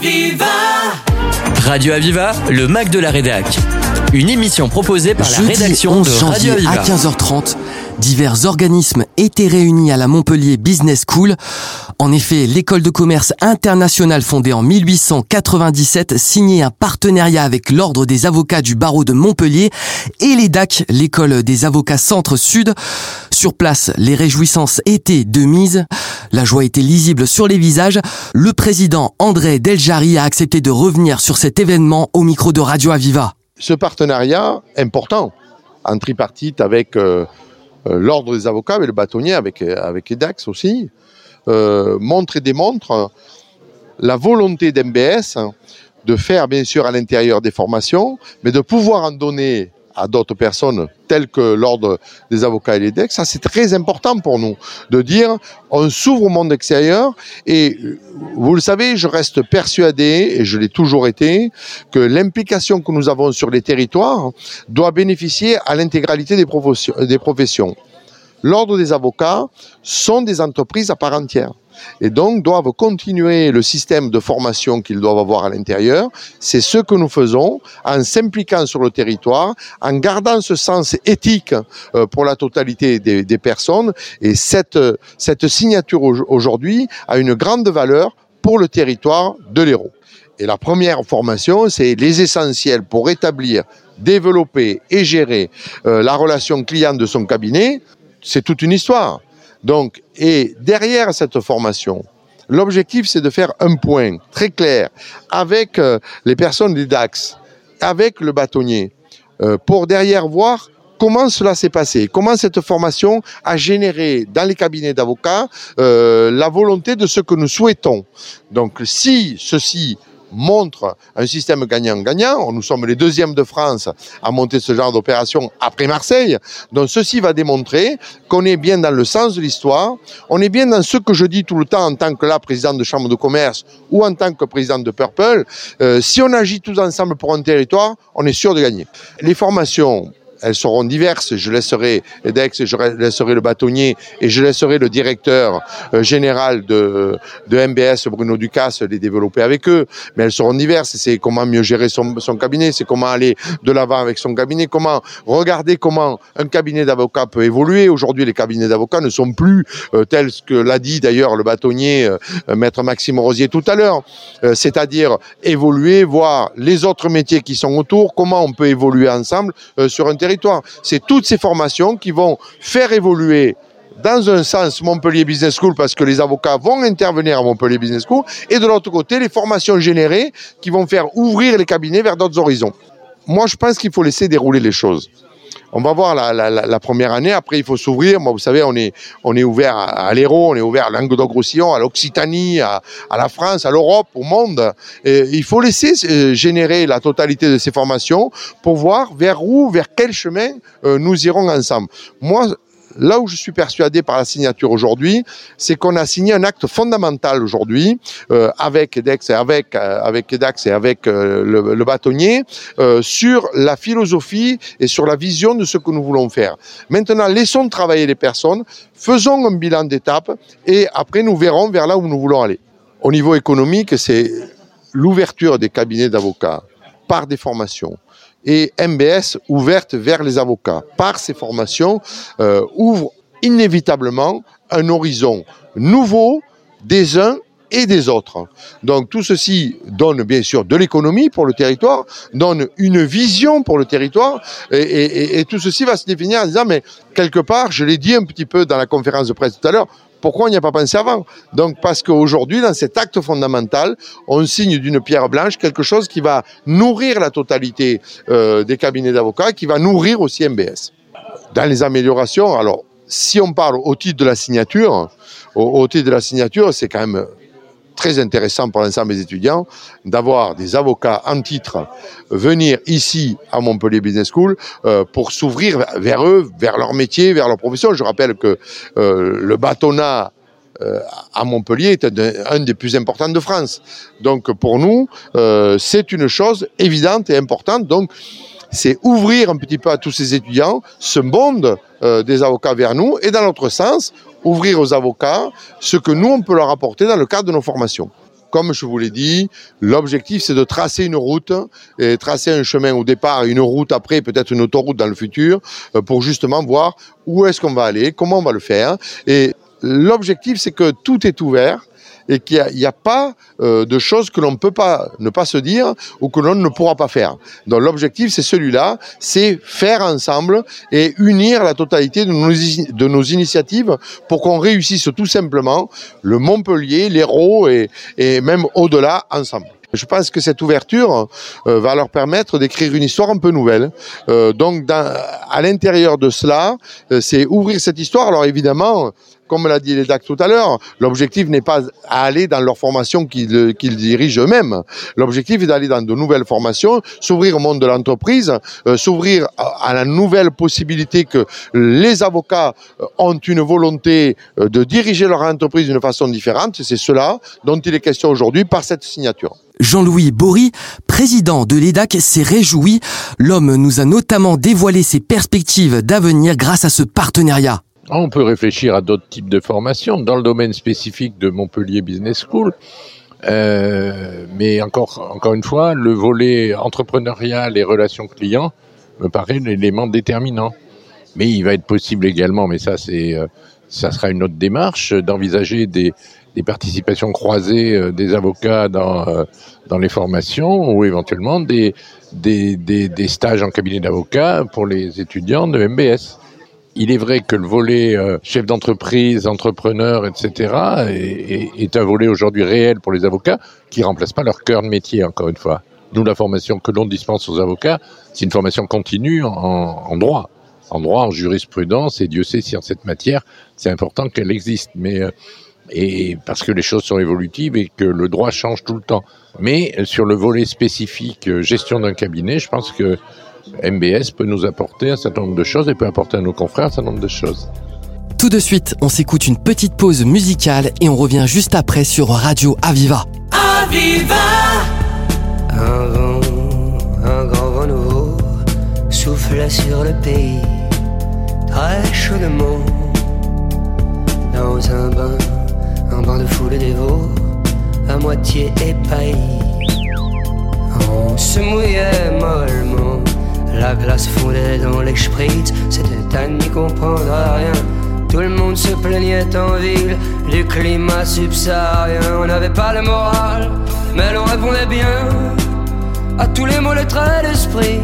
Aviva Radio Aviva, le Mac de la Rédac. Une émission proposée par la rédaction 11 de Radio à Aviva. 15h30, divers organismes étaient réunis à la Montpellier Business School. En effet, l'école de commerce internationale fondée en 1897 signait un partenariat avec l'ordre des avocats du barreau de Montpellier et l'EDAC, l'école des avocats centre-sud. Sur place, les réjouissances étaient de mise. La joie était lisible sur les visages. Le président André Deljari a accepté de revenir sur cet événement au micro de Radio Aviva. ce partenariat important en tripartite avec euh, l'ordre des avocats et le bâtonnier, avec, euh, avec EDAX aussi, euh, montre et démontre la volonté d'MBS de faire bien sûr à l'intérieur des formations, mais de pouvoir en donner à d'autres personnes telles que l'ordre des avocats et l'EDEX. Ça, c'est très important pour nous de dire on s'ouvre au monde extérieur et euh, vous le savez, je reste persuadé, et je l'ai toujours été, que l'implication que nous avons sur les territoires doit bénéficier à l'intégralité. Des professions. L'ordre des avocats sont des entreprises à part entière et donc doivent continuer le système de formation qu'ils doivent avoir à l'intérieur. C'est ce que nous faisons en s'impliquant sur le territoire, en gardant ce sens éthique euh, pour la totalité des, personnes. Et cette, cette signature au- aujourd'hui a une grande valeur pour le territoire de l'Hérault. Et la première formation, c'est les essentiels pour établir, développer et gérer euh, la relation client de son cabinet. C'est toute une histoire. Donc, et derrière cette formation, l'objectif, c'est de faire un point très clair avec euh, les personnes des DAX, avec le bâtonnier, euh, pour derrière voir comment cela s'est passé, comment cette formation a généré dans les cabinets d'avocats euh, la volonté de ce que nous souhaitons. Donc, si ceci montre un système gagnant-gagnant. Nous sommes les deuxièmes de France à monter ce genre d'opération après Marseille. Donc ceci va démontrer qu'on est bien dans le sens de l'histoire, on est bien dans ce que je dis tout le temps en tant que là président de chambre de commerce ou en tant que président de Purple. Euh, si on agit tous ensemble pour un territoire, on est sûr de gagner. Les formations elles seront diverses. Je laisserai EDEX, je laisserai le bâtonnier et je laisserai le directeur euh, général de, MBS, Bruno Ducasse, les développer avec eux. Mais elles seront diverses. C'est comment mieux gérer son, cabinet, c'est comment aller de l'avant avec son cabinet, comment regarder comment un cabinet d'avocats peut évoluer. Aujourd'hui, les cabinets d'avocats ne sont plus euh, tels que l'a dit d'ailleurs le bâtonnier, euh, maître Maxime Rosier tout à l'heure. C'est-à-dire évoluer, voir les autres métiers qui sont autour, comment on peut évoluer ensemble sur un C'est toutes ces formations qui vont faire évoluer dans un sens Montpellier Business School parce que les avocats vont intervenir à Montpellier Business School et de l'autre côté les formations générées qui vont faire ouvrir les cabinets vers d'autres horizons. Moi je pense qu'il faut laisser dérouler les choses. On va voir la, première année, après il faut s'ouvrir. Moi, vous savez, on est, on est ouvert à, à l'Hérault, on est ouvert à Languedoc-Roussillon, à l'Occitanie, à, à, la France, à l'Europe, au monde. Et il faut laisser euh, générer la totalité de ces formations pour voir vers où, vers quel chemin euh, nous irons ensemble. Moi, là où je suis persuadé par la signature aujourd'hui, c'est qu'on a signé un acte fondamental aujourd'hui euh, avec EDEX et avec euh, avec EDAX et avec euh, le, bâtonnier sur la philosophie et sur la vision de ce que nous voulons faire. Maintenant, laissons travailler les personnes, faisons un bilan d'étape et après nous verrons vers là où nous voulons aller. Au niveau économique, c'est l'ouverture des cabinets d'avocats par des formations et MBS ouverte vers les avocats par ces formations euh, ouvre inévitablement un horizon nouveau des uns et des autres. Donc tout ceci donne bien sûr de l'économie pour le territoire, donne une vision pour le territoire, et, et, et, tout ceci va se définir en disant, mais quelque part, je l'ai dit un petit peu dans la conférence de presse tout à l'heure, pourquoi on n'y a pas pensé avant? Donc parce qu'aujourd'hui, dans cet acte fondamental, on signe d'une pierre blanche quelque chose qui va nourrir la totalité euh, des cabinets d'avocats, qui va nourrir aussi MBS. Dans les améliorations, alors si on parle au titre de la signature, au, au titre de la signature, c'est quand même très intéressant pour l'ensemble des étudiants d'avoir des avocats en titre venir ici à Montpellier Business School euh, pour s'ouvrir vers eux, vers leur métier, vers leur profession. Je rappelle que euh, le bâtonnat euh, à Montpellier est un, un, des plus importants de France. Donc pour nous, c'est une chose évidente et importante. Donc c'est ouvrir un petit peu à tous ces étudiants ce monde des avocats vers nous et dans l'autre sens, ouvrir aux avocats ce que nous, on peut leur apporter dans le cadre de nos formations. comme je vous l'ai dit, l'objectif c'est de tracer une route et tracer un chemin au départ, une route après, peut-être une autoroute dans le futur, euh, pour justement voir où est-ce qu'on va aller, comment on va le faire. Et l'objectif c'est que tout est ouvert et qu'il n'y a, pas euh, de choses que l'on ne peut pas ne pas se dire ou que l'on ne pourra pas faire. Donc l'objectif, c'est celui-là, c'est faire ensemble et unir la totalité de nos, initiatives pour qu'on réussisse tout simplement le Montpellier, l'Hérault et, même au-delà ensemble. Je pense que cette ouverture euh, va leur permettre d'écrire une histoire un peu nouvelle. Euh, donc, à l'intérieur de cela, c'est ouvrir cette histoire. Alors évidemment, comme l'a dit l'EDAC tout à l'heure, l'objectif n'est pas à aller dans leur formation qu'ils dirigent eux-mêmes. L'objectif est d'aller dans de nouvelles formations, s'ouvrir au monde de l'entreprise, euh, s'ouvrir à, la nouvelle possibilité que les avocats euh, ont une volonté euh, de diriger leur entreprise d'une façon différente. C'est cela dont il est question aujourd'hui par cette signature. Jean-Louis Bory, président de l'EDAC, s'est réjoui. L'homme nous a notamment dévoilé ses perspectives d'avenir grâce à ce partenariat. On peut réfléchir à d'autres types de formations dans le domaine spécifique de Montpellier Business School. Euh, mais encore, encore une fois, le volet entrepreneurial et relations clients me paraît l'élément déterminant. Mais il va être possible également, mais ça c'est, euh, ça sera une autre démarche, d'envisager des, participations croisées euh, des avocats dans, dans les formations ou éventuellement des stages en cabinet d'avocats pour les étudiants de MBS il est vrai que le volet euh, chef d'entreprise, entrepreneur, etc., est, un volet aujourd'hui réel pour les avocats qui remplace pas leur cœur de métier, encore une fois. Nous, la formation que l'on dispense aux avocats, c'est une formation continue en, droit, en droit, en jurisprudence, et Dieu sait si en cette matière, c'est important qu'elle existe. Mais euh, et parce que les choses sont évolutives et que le droit change tout le temps. Mais euh, sur le volet spécifique gestion d'un cabinet, je pense que MBS peut nous apporter un certain nombre de choses et peut apporter à nos confrères un certain nombre de choses. Tout de suite, on s'écoute une petite pause musicale et on revient juste après sur Radio Aviva. Aviva Un vent, un grand vent nouveau souffle sur le pays très chaudement dans un bain, de foule dévot à moitié épaillis. On se mouillait mollement la glace fondait dans les spritz, c'était à n'y comprendre rien. Tout le monde se plaignait en ville du climat subsaharien. On n'avait pas le moral, mais l'on répondait bien à tous les mots, les traits d'esprit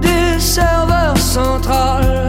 du serveur central.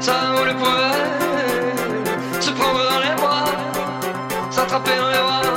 ça on le pouvait, se prendre dans les bras, s'attraper dans les bras,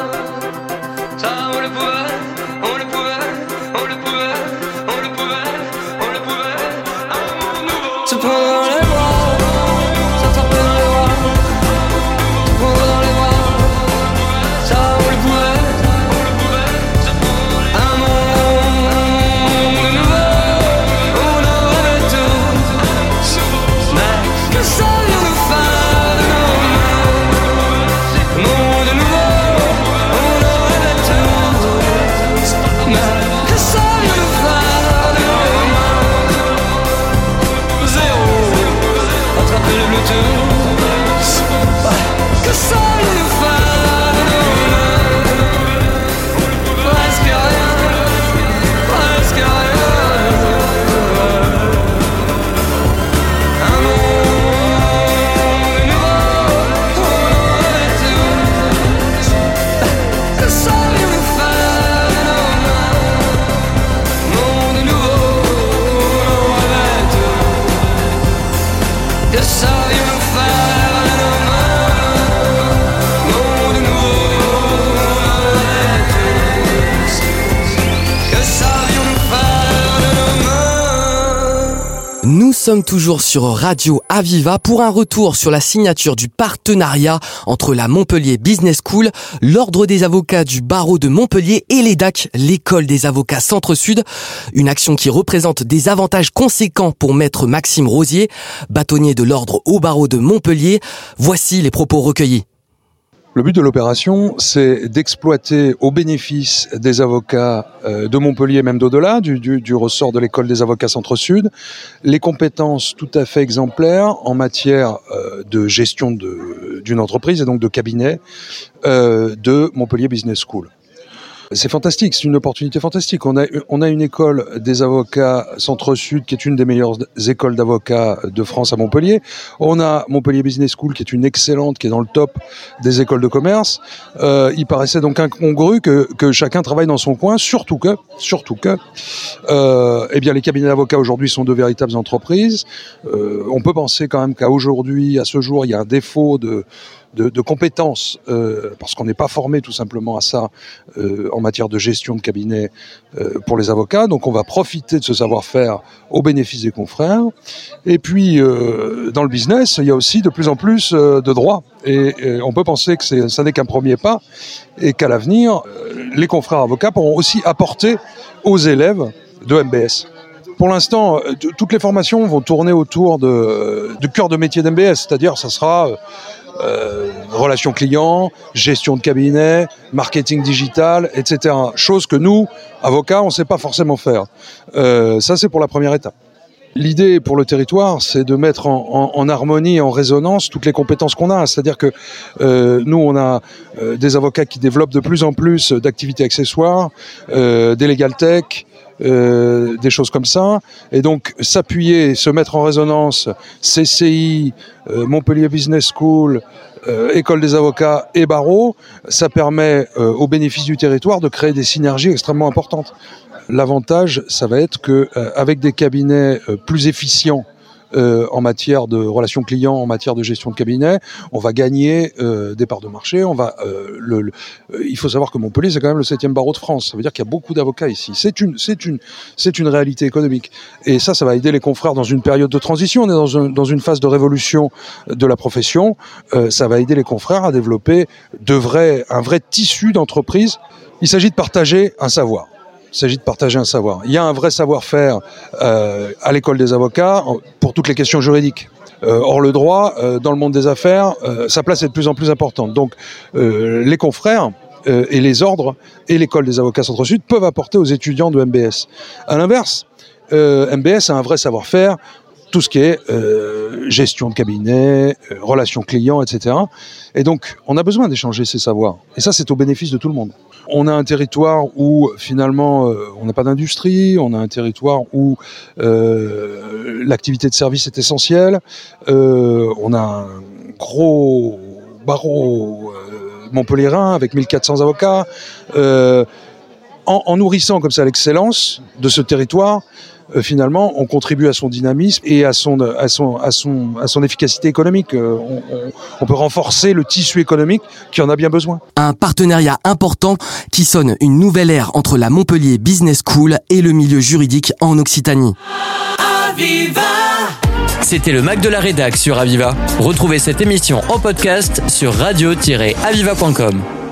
sommes toujours sur Radio Aviva pour un retour sur la signature du partenariat entre la Montpellier Business School, l'Ordre des avocats du barreau de Montpellier et l'EDAC, l'école des avocats Centre-Sud. Une action qui représente des avantages conséquents pour maître Maxime Rosier, bâtonnier de l'Ordre au barreau de Montpellier. Voici les propos recueillis. Le but de l'opération, c'est d'exploiter au bénéfice des avocats euh, de Montpellier, même d'au-delà, du, du- du ressort de l'école des avocats Centre-Sud, les compétences tout à fait exemplaires en matière euh, de gestion d'une entreprise et donc de cabinet euh, de Montpellier Business School. C'est fantastique, c'est une opportunité fantastique. On a, une école des avocats Centre-Sud qui est une des meilleures écoles d'avocats de France à Montpellier. On a Montpellier Business School qui est une excellente, qui est dans le top des écoles de commerce. Euh, il paraissait donc incongru que, que chacun travaille dans son coin, surtout que, surtout que, euh, eh bien les cabinets d'avocats aujourd'hui sont de véritables entreprises. Euh, on peut penser quand même qu'à aujourd'hui, à ce jour, il y a un défaut de de, compétences, euh, parce qu'on n'est pas formé tout simplement à ça euh, en matière de gestion de cabinet euh, pour les avocats. Donc on va profiter de ce savoir-faire au bénéfice des confrères. Et puis dans le business, il y a aussi de plus en plus de droits. Et, on peut penser que c'est- ça n'est qu'un premier pas et qu'à l'avenir, les confrères avocats pourront aussi apporter aux élèves de MBS. Pour l'instant, toutes les formations vont tourner autour de, du cœur de métier d'MBS, c'est-à-dire ça sera euh, relations clients, gestion de cabinet, marketing digital, etc. Chose que nous, avocats, on ne sait pas forcément faire. Euh, ça, c'est pour la première étape. L'idée pour le territoire, c'est de mettre en harmonie, en résonance toutes les compétences qu'on a. C'est-à-dire que euh, nous, on a euh, des avocats qui développent de plus en plus d'activités accessoires, euh, des legal tech, euh, des choses comme ça. Et donc, s'appuyer, se mettre en résonance, CCI, euh, Montpellier Business School, euh, École des avocats et barreau, ça permet euh, au bénéfice du territoire de créer des synergies extrêmement importantes. L'avantage, ça va être que avec des cabinets plus efficients euh, en matière de relations clients, en matière de gestion de cabinet, on va gagner euh, des parts de marché. On va, euh, le, le- euh, il faut savoir que Montpellier, c'est quand même le septième barreau de France. Ça veut dire qu'il y a beaucoup d'avocats ici. C'est une, c'est une, c'est une réalité économique. Et ça, ça va aider les confrères dans une période de transition. On est dans, un- dans une phase de révolution de la profession. Euh, ça va aider les confrères à développer de vrais, un vrai tissu d'entreprise. Il s'agit de partager un savoir. Il s'agit de partager un savoir. Il y a un vrai savoir-faire euh, à l'école des avocats pour toutes les questions juridiques. Euh, or, le droit, euh, dans le monde des affaires, euh, sa place est de plus en plus importante. Donc, euh, les confrères euh, et les ordres et l'école des avocats Centre-Sud peuvent apporter aux étudiants de MBS. À l'inverse, MBS a un vrai savoir-faire, tout ce qui est euh, gestion de cabinet, euh, relations clients, etc. Et donc, on a besoin d'échanger ces savoirs. Et ça, c'est au bénéfice de tout le monde. On a un territoire où finalement euh, on n'a pas d'industrie, on a un territoire où l'activité de service est essentielle, on a un gros barreau montpelliérain avec 1400 avocats. En, en nourrissant comme ça l'excellence de ce territoire, finalement, on contribue à son dynamisme et à son, à son, à son, à son efficacité économique. Euh, on, on, on peut renforcer le tissu économique qui en a bien besoin. Un partenariat important qui sonne une nouvelle ère entre la Montpellier Business School et le milieu juridique en Occitanie. C'était le Mac de la Rédac sur Aviva. Retrouvez cette émission en podcast sur radio-aviva.com.